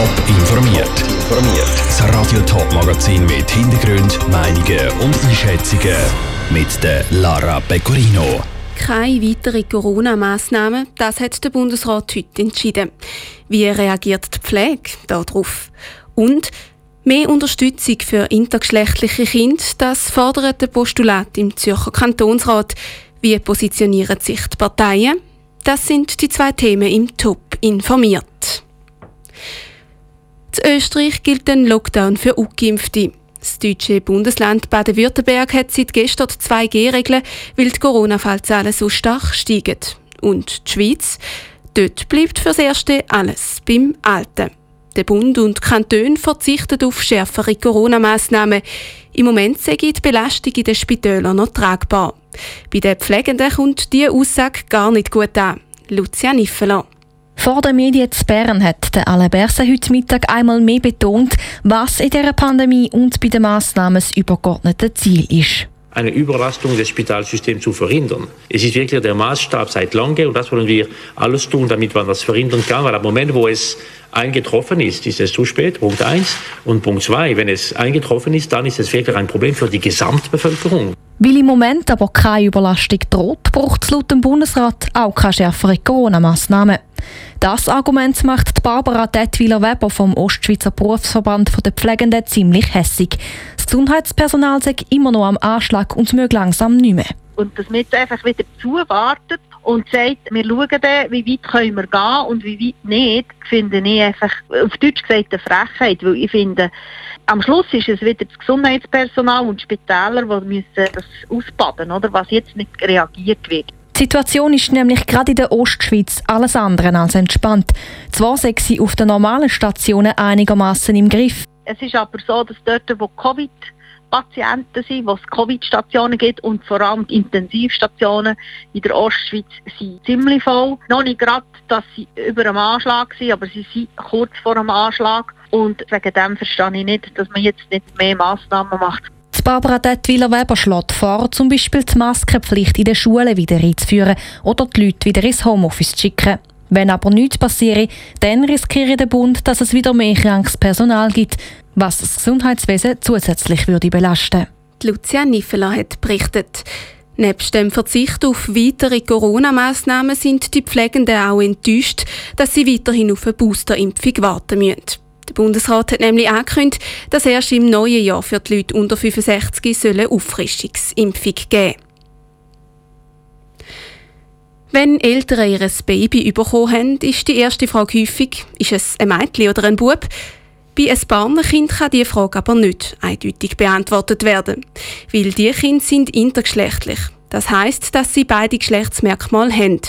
Top informiert. Informiert. Das Radio Top Magazin mit Hintergrund, Meinungen und Einschätzungen mit der Lara Pecorino. Keine weiteren Corona-Massnahmen, das hat der Bundesrat heute entschieden. Wie reagiert die Pflege darauf? Und Mehr Unterstützung für intergeschlechtliche Kinder, das fordert der Postulat im Zürcher Kantonsrat. Wie positionieren sich die Parteien? Das sind die zwei Themen im Top informiert. Österreich gilt ein Lockdown für Ungeimpfte. Das deutsche Bundesland Baden-Württemberg hat seit gestern 2G-Regeln, weil die Corona-Fallzahlen so stark steigen. Und die Schweiz? Dort bleibt fürs Erste alles beim Alten. Der Bund und die Kantone verzichten auf schärfere Corona-Massnahmen. Im Moment sei die Belastung in den Spitälern noch tragbar. Bei den Pflegenden kommt diese Aussage gar nicht gut an. Lucia Niffeler. Vor den Medien zu Bern hat der Alain heute Mittag einmal mehr betont, was in dieser Pandemie und bei den Massnahmen das übergeordnete Ziel ist eine Überlastung des Spitalsystems zu verhindern. Es ist wirklich der Maßstab seit langem und das wollen wir alles tun, damit man das verhindern kann, weil am Moment, wo es eingetroffen ist, ist es zu spät, Punkt eins. Und Punkt zwei, wenn es eingetroffen ist, dann ist es wirklich ein Problem für die Gesamtbevölkerung. Weil im Moment aber keine Überlastung droht, braucht es laut dem Bundesrat auch keine schärfere Corona-Massnahmen. Das Argument macht Barbara Detwiler-Weber vom Ostschweizer Berufsverband der Pflegenden ziemlich hässig. Das Gesundheitspersonal sei immer noch am Anschlag und möge langsam nicht mehr. Und dass man jetzt einfach wieder zuwartet und sagt, wir schauen dann, wie weit können wir gehen und wie weit nicht, finde ich einfach, auf Deutsch gesagt, eine Frechheit, weil ich finde, am Schluss ist es wieder das Gesundheitspersonal und die Spitäler, die müssen das ausbaden, oder, was jetzt nicht reagiert wird. Die Situation ist nämlich gerade in der Ostschweiz alles andere als entspannt. Zwar sei sie auf den normalen Stationen einigermaßen im Griff. Es ist aber so, dass dort, wo Covid Patienten sind, wo es Covid-Stationen gibt und vor allem die Intensivstationen in der Ostschweiz sind ziemlich voll. Noch nicht gerade, dass sie über einem Anschlag sind, aber sie sind kurz vor einem Anschlag und wegen dem verstehe ich nicht, dass man jetzt nicht mehr Massnahmen macht. Die Barbara Dettwiller-Weber schlägt vor, zum Beispiel die Maskenpflicht in den Schulen wieder einzuführen oder die Leute wieder ins Homeoffice zu schicken. Wenn aber nichts passiert, dann riskiere der Bund, dass es wieder mehr krankes Personal gibt, was das Gesundheitswesen zusätzlich würde belasten. Lucia Niffeler hat berichtet. Nebst dem Verzicht auf weitere Corona-Massnahmen sind die Pflegenden auch enttäuscht, dass sie weiterhin auf eine Boosterimpfung warten müssen. Der Bundesrat hat nämlich angekündigt, dass erst im neuen Jahr für die Leute unter 65 eine Auffrischungsimpfung geben Wenn Eltern ihr Baby bekommen haben, ist die erste Frage häufig, ist es ein Mädchen oder ein Bub? Bei ein Partnerkind kann diese Frage aber nicht eindeutig beantwortet werden, weil die Kinder sind intergeschlechtlich. Das heißt, dass sie beide Geschlechtsmerkmale haben.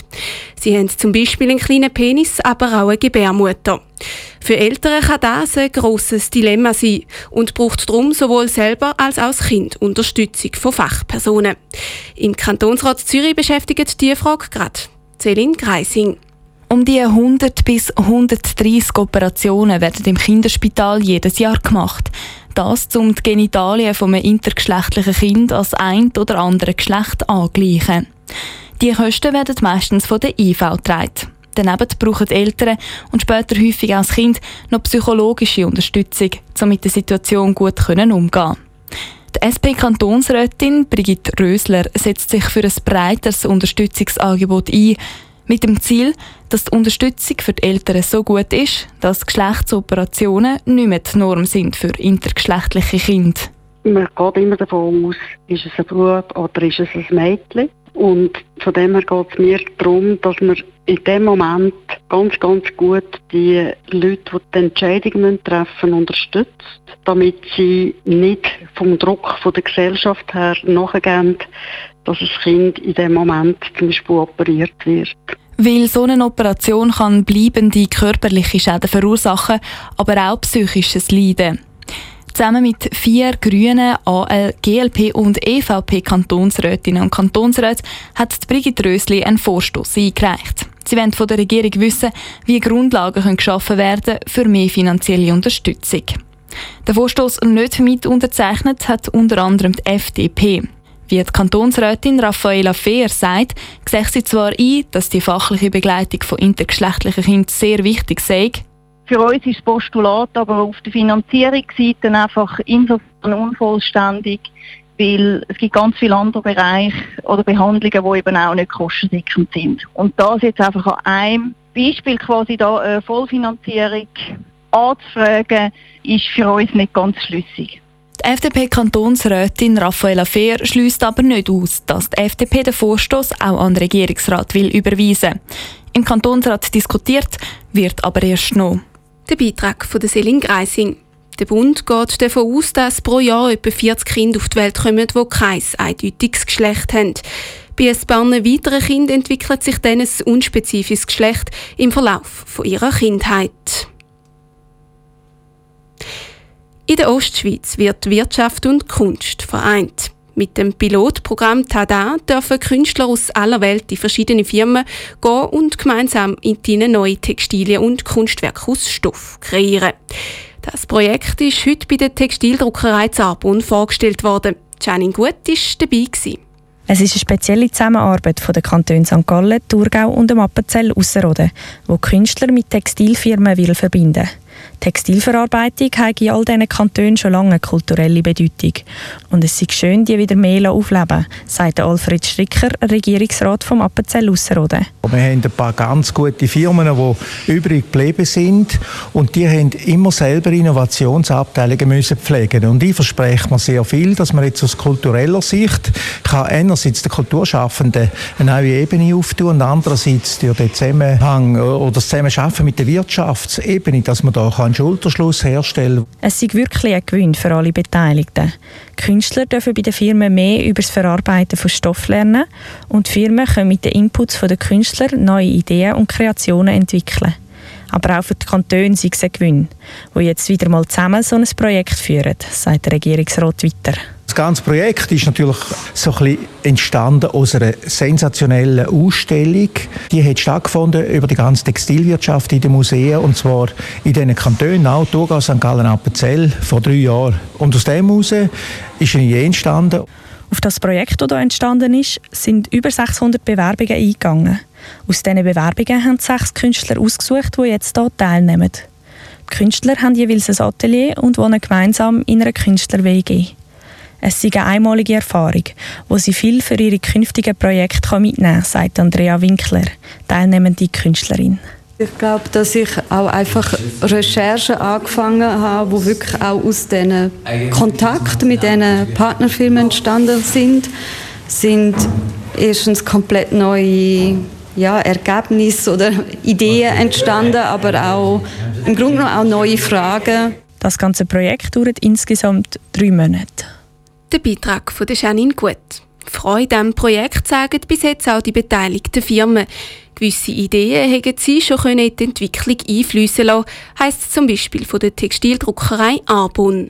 Sie haben zum Beispiel einen kleinen Penis, aber auch eine Gebärmutter. Für Eltern kann das ein grosses Dilemma sein und braucht darum sowohl selber als auch das Kind Unterstützung von Fachpersonen. Im Kantonsrat Zürich beschäftigt diese Frage gerade Celine Greising. Um die 100 bis 130 Operationen werden im Kinderspital jedes Jahr gemacht. Das, um die Genitalien von einem intergeschlechtlichen Kind als ein oder andere Geschlecht angleichen. Die Kosten werden meistens von der IV getragen. Daneben brauchen Eltern und später häufig auch das Kind noch psychologische Unterstützung, um mit der Situation gut umgehen können. Die SP-Kantonsrätin Brigitte Rösler setzt sich für ein breiteres Unterstützungsangebot ein, mit dem Ziel, dass die Unterstützung für die Eltern so gut ist, dass Geschlechtsoperationen nicht mehr die Norm sind für intergeschlechtliche Kinder. Man geht immer davon aus, ist es ein Bub oder ist es ein Mädchen. Und von dem her geht es mir darum, dass man in dem Moment ganz, ganz gut die Leute, die die Entscheidung treffen unterstützt, damit sie nicht vom Druck von der Gesellschaft her nachgehen, dass das Kind in dem Moment zum Beispiel operiert wird. Weil so eine Operation kann bleibende körperliche Schäden verursachen, aber auch psychisches Leiden. Zusammen mit vier Grünen, AL, GLP und EVP Kantonsrätinnen und Kantonsräten hat Brigitte Rösli einen Vorstoß eingereicht. Sie wollen von der Regierung wissen, wie Grundlagen geschaffen werden für mehr finanzielle Unterstützung. Der Vorstoß nicht mit unterzeichnet hat unter anderem die FDP. Wie die Kantonsrätin Raffaela Fehr sagt, sehe sie zwar ein, dass die fachliche Begleitung von intergeschlechtlichen Kindern sehr wichtig sei, Für uns ist das Postulat aber auf der Finanzierungsseite einfach insofern unvollständig, weil es gibt ganz viele andere Bereiche oder Behandlungen, die eben auch nicht kostendeckend sind. Und das jetzt einfach an einem Beispiel quasi da eine Vollfinanzierung anzufragen, ist für uns nicht ganz schlüssig. Die FDP-Kantonsrätin Raffaella Fehr schließt aber nicht aus, dass die FDP den Vorstoß auch an den Regierungsrat will überweisen. Im Kantonsrat diskutiert wird aber erst noch. Der Beitrag von der Selin Greising. Der Bund geht davon aus, dass pro Jahr etwa 40 Kinder auf die Welt kommen, die kein eindeutiges Geschlecht haben. Bei ein paar weiteren Kindern entwickelt sich dann ein unspezifisches Geschlecht im Verlauf ihrer Kindheit. In der Ostschweiz wird Wirtschaft und Kunst vereint. Mit dem Pilotprogramm Tada dürfen Künstler aus aller Welt in verschiedene Firmen gehen und gemeinsam in ihnen neue Textilien und Kunstwerke aus Stoff kreieren. Das Projekt ist heute bei der Textildruckerei Zarbun vorgestellt worden. Janine Gut war dabei. Gewesen. Es ist eine spezielle Zusammenarbeit von den Kantonen St. Gallen, Thurgau und dem Appenzell Ausserrhoden, wo Künstler mit Textilfirmen will verbinden Textilverarbeitung hat in all diesen Kantonen schon lange eine kulturelle Bedeutung. Und es ist schön, die wieder mehr aufleben, sagt Alfred Stricker, Regierungsrat vom Appenzell Ausserrhoden. Wir haben ein paar ganz gute Firmen, die übrig geblieben sind und die haben immer selber Innovationsabteilungen müssen pflegen und ich verspreche mir sehr viel, dass man jetzt aus kultureller Sicht kann einerseits den Kulturschaffenden eine neue Ebene auftun und andererseits durch den Zusammenhang oder das Zusammenarbeiten mit der Wirtschaftsebene, dass man da einen Schulterschluss herstellen. Es ist wirklich ein Gewinn für alle Beteiligten. Künstler dürfen bei den Firmen mehr über das Verarbeiten von Stoff lernen und die Firmen können mit den Inputs der Künstler neue Ideen und Kreationen entwickeln. Aber auch für die Kantone sind es ein Gewinn, die jetzt wieder mal zusammen so ein Projekt führen, sagt der Regierungsrat weiter. Das ganze Projekt ist natürlich so ein bisschen entstanden aus einer sensationellen Ausstellung. Die hat stattgefunden über die ganze Textilwirtschaft in den Museen und zwar in diesen Kantonen, auch Thurgau, St. Gallen, Appenzell, vor drei Jahren. Und aus dem heraus ist eine Idee entstanden. Auf das Projekt, das hier entstanden ist, sind über 600 Bewerbungen eingegangen. Aus diesen Bewerbungen haben sechs Künstler ausgesucht, die jetzt hier teilnehmen. Die Künstler haben jeweils ein Atelier und wohnen gemeinsam in einer Künstler-WG. Es ist eine einmalige Erfahrung, wo sie viel für ihre künftigen Projekte mitnehmen kann, sagt Andrea Winkler, teilnehmende Künstlerin. Ich glaube, dass ich auch einfach Recherchen angefangen habe, wo wirklich auch aus diesen Kontakten mit diesen Partnerfirmen entstanden sind, sind erstens komplett neue ja, Ergebnisse oder Ideen entstanden, aber auch im Grunde genommen auch neue Fragen. Das ganze Projekt dauert insgesamt drei Monate. Der Beitrag von Janine Gut. Freude am Projekt sagen bis jetzt auch die beteiligten Firmen. Gewisse Ideen haben sie schon in die Entwicklung einfließen lassen, heisst zum Beispiel von der Textildruckerei Arbon.